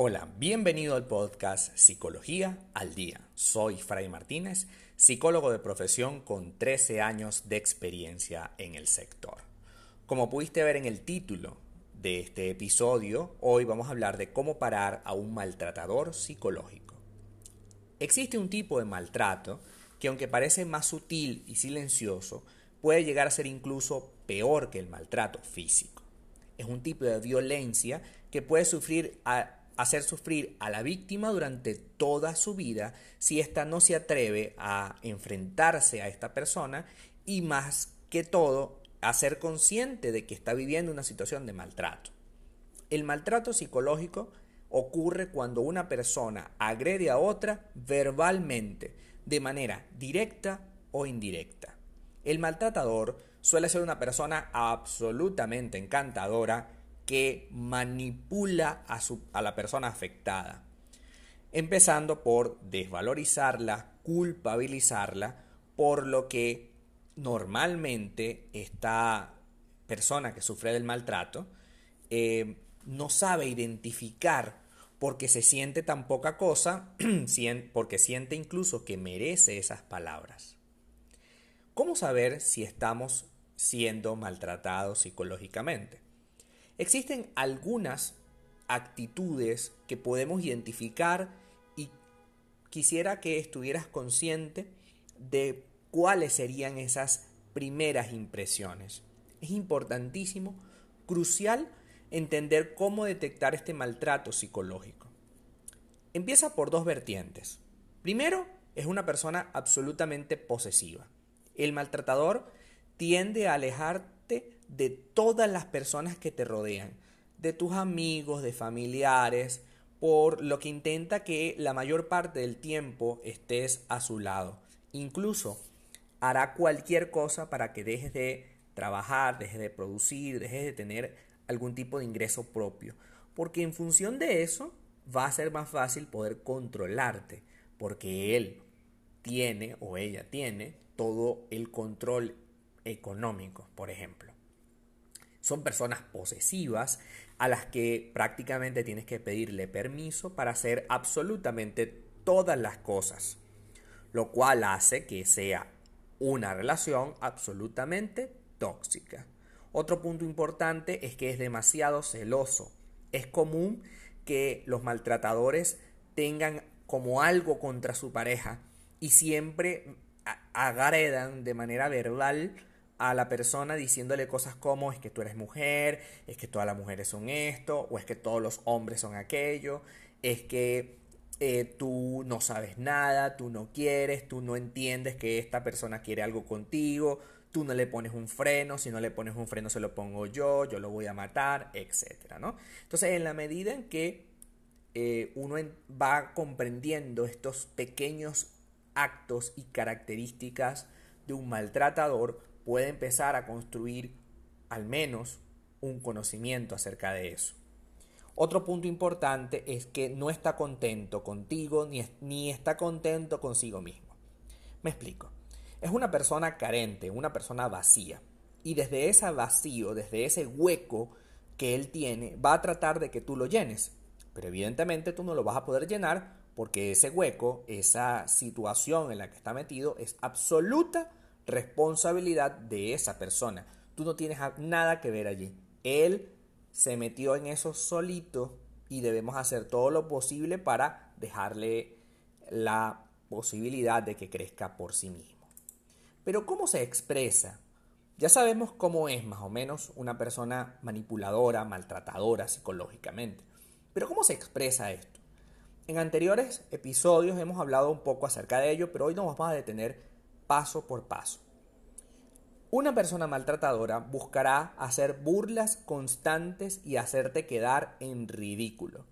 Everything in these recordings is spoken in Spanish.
Hola, bienvenido al podcast Psicología al Día. Soy Fray Martínez, psicólogo de profesión con 13 años de experiencia en el sector. Como pudiste ver en el título de este episodio, hoy vamos a hablar de cómo parar a un maltratador psicológico. Existe un tipo de maltrato que aunque parece más sutil y silencioso, puede llegar a ser incluso peor que el maltrato físico. Es un tipo de violencia que puede sufrir hacer sufrir a la víctima durante toda su vida si ésta no se atreve a enfrentarse a esta persona y más que todo a ser consciente de que está viviendo una situación de maltrato. El maltrato psicológico ocurre cuando una persona agrede a otra verbalmente, de manera directa o indirecta. El maltratador suele ser una persona absolutamente encantadora que manipula a, a la persona afectada, empezando por desvalorizarla, culpabilizarla, por lo que normalmente esta persona que sufre del maltrato eh, no sabe identificar porque se siente tan poca cosa, porque siente incluso que merece esas palabras. ¿Cómo saber si estamos siendo maltratados psicológicamente? Existen algunas actitudes que podemos identificar y quisiera que estuvieras consciente de cuáles serían esas primeras impresiones. Es importantísimo, crucial, entender cómo detectar este maltrato psicológico. Empieza por dos vertientes. Primero, es una persona absolutamente posesiva. El maltratador tiende a alejarte de todas las personas que te rodean, de tus amigos, de familiares, por lo que intenta que la mayor parte del tiempo estés a su lado. Incluso hará cualquier cosa para que dejes de trabajar, dejes de producir, dejes de tener algún tipo de ingreso propio. Porque en función de eso va a ser más fácil poder controlarte, porque él tiene o ella tiene todo el control económico, por ejemplo. Son personas posesivas a las que prácticamente tienes que pedirle permiso para hacer absolutamente todas las cosas, lo cual hace que sea una relación absolutamente tóxica. Otro punto importante es que es demasiado celoso. Es común que los maltratadores tengan como algo contra su pareja y siempre agredan de manera verbal a la persona diciéndole cosas como es que tú eres mujer, es que todas las mujeres son esto, o es que todos los hombres son aquello, es que eh, tú no sabes nada, tú no quieres, tú no entiendes que esta persona quiere algo contigo, tú no le pones un freno, si no le pones un freno se lo pongo yo, yo lo voy a matar, etc. ¿no? Entonces, en la medida en que eh, uno va comprendiendo estos pequeños actos y características de un maltratador, puede empezar a construir al menos un conocimiento acerca de eso. Otro punto importante es que no está contento contigo ni, ni está contento consigo mismo. Me explico. Es una persona carente, una persona vacía. Y desde ese vacío, desde ese hueco que él tiene, va a tratar de que tú lo llenes. Pero evidentemente tú no lo vas a poder llenar porque ese hueco, esa situación en la que está metido es absoluta responsabilidad de esa persona. Tú no tienes nada que ver allí. Él se metió en eso solito y debemos hacer todo lo posible para dejarle la posibilidad de que crezca por sí mismo. Pero ¿cómo se expresa? Ya sabemos cómo es más o menos una persona manipuladora, maltratadora psicológicamente. Pero ¿cómo se expresa esto? En anteriores episodios hemos hablado un poco acerca de ello, pero hoy nos vamos a detener paso por paso. Una persona maltratadora buscará hacer burlas constantes y hacerte quedar en ridículo.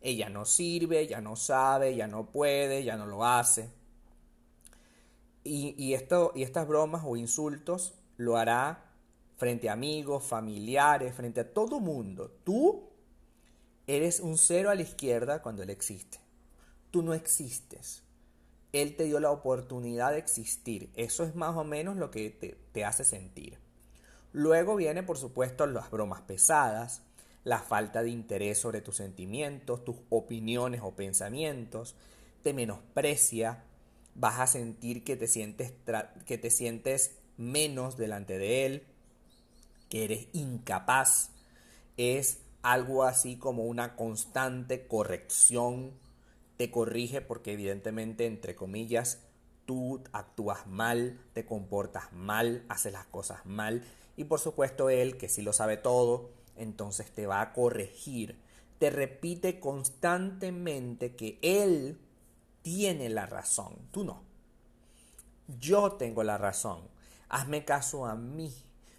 Ella no sirve, ya no sabe, ya no puede, ya no lo hace. Y, esto, y estas bromas o insultos lo hará frente a amigos, familiares, frente a todo mundo. Tú Eres un cero a la izquierda cuando Él existe. Tú no existes. Él te dio la oportunidad de existir. Eso es más o menos lo que te, te hace sentir. Luego viene, por supuesto, las bromas pesadas, la falta de interés sobre tus sentimientos, tus opiniones o pensamientos, te menosprecia, vas a sentir que te sientes, que te sientes menos delante de él, que eres incapaz, es algo así como una constante corrección, te corrige porque evidentemente, entre comillas, tú actúas mal, te comportas mal, haces las cosas mal y por supuesto él, que sí lo sabe todo, entonces te va a corregir. Te repite constantemente que él tiene la razón, tú no. Yo tengo la razón. Hazme caso a mí.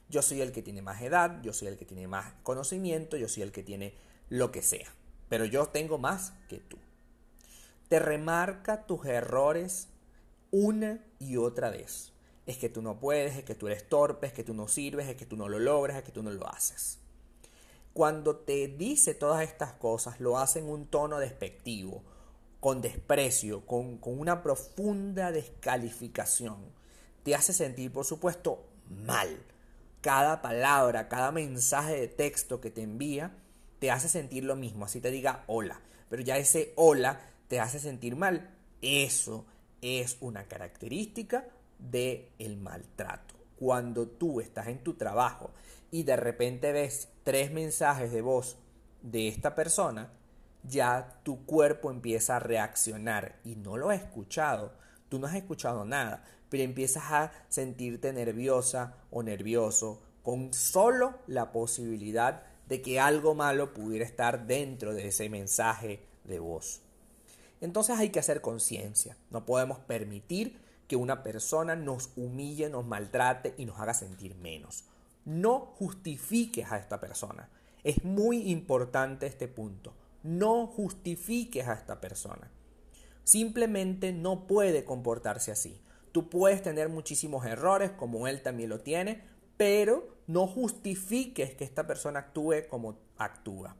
Yo soy el que tiene más edad, yo soy el que tiene más conocimiento, yo soy el que tiene lo que sea. Pero yo tengo más que tú. Te remarca tus errores una y otra vez. Es que tú no puedes, es que tú eres torpe, es que tú no sirves, es que tú no lo logras, es que tú no lo haces. Cuando te dice todas estas cosas, lo hace en un tono despectivo, con desprecio, con, con una profunda descalificación. Te hace sentir, por supuesto, mal. Cada palabra, cada mensaje de texto que te envía, te hace sentir lo mismo. Así te diga hola. Pero ya ese hola te hace sentir mal. Eso es una característica del el maltrato. Cuando tú estás en tu trabajo y de repente ves tres mensajes de voz de esta persona, ya tu cuerpo empieza a reaccionar y no lo has escuchado, tú no has escuchado nada, pero empiezas a sentirte nerviosa o nervioso con solo la posibilidad de que algo malo pudiera estar dentro de ese mensaje de voz. Entonces hay que hacer conciencia. No podemos permitir que una persona nos humille, nos maltrate y nos haga sentir menos. No justifiques a esta persona. Es muy importante este punto. No justifiques a esta persona. Simplemente no puede comportarse así. Tú puedes tener muchísimos errores, como él también lo tiene, pero no justifiques que esta persona actúe como actúa.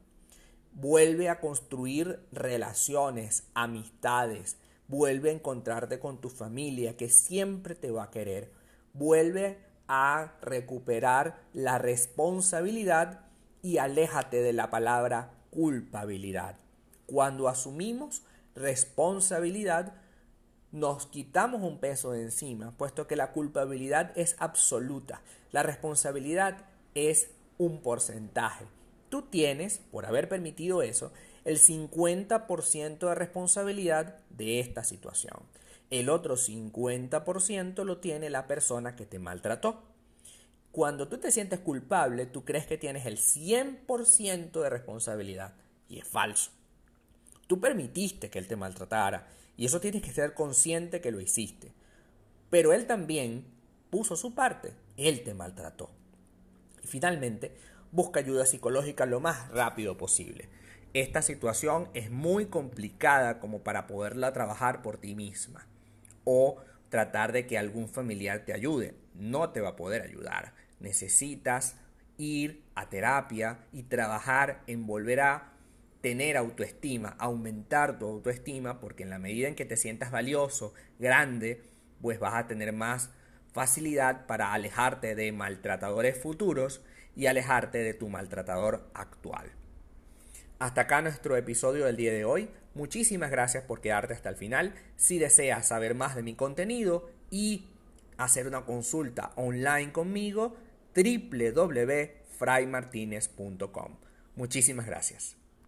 Vuelve a construir relaciones, amistades. Vuelve a encontrarte con tu familia que siempre te va a querer. Vuelve a recuperar la responsabilidad y aléjate de la palabra culpabilidad. Cuando asumimos responsabilidad, nos quitamos un peso de encima, puesto que la culpabilidad es absoluta. La responsabilidad es un porcentaje. Tú tienes, por haber permitido eso, el 50% de responsabilidad de esta situación. El otro 50% lo tiene la persona que te maltrató. Cuando tú te sientes culpable, tú crees que tienes el 100% de responsabilidad y es falso. Tú permitiste que él te maltratara y eso tienes que ser consciente que lo hiciste. Pero él también puso su parte, él te maltrató. Y finalmente, busca ayuda psicológica lo más rápido posible. Esta situación es muy complicada como para poderla trabajar por ti misma o tratar de que algún familiar te ayude. No te va a poder ayudar. Necesitas ir a terapia y trabajar en volver a tener autoestima, aumentar tu autoestima, porque en la medida en que te sientas valioso, grande, pues vas a tener más facilidad para alejarte de maltratadores futuros y alejarte de tu maltratador actual. Hasta acá nuestro episodio del día de hoy. Muchísimas gracias por quedarte hasta el final. Si deseas saber más de mi contenido y hacer una consulta online conmigo, www.fraymartinez.com. Muchísimas gracias.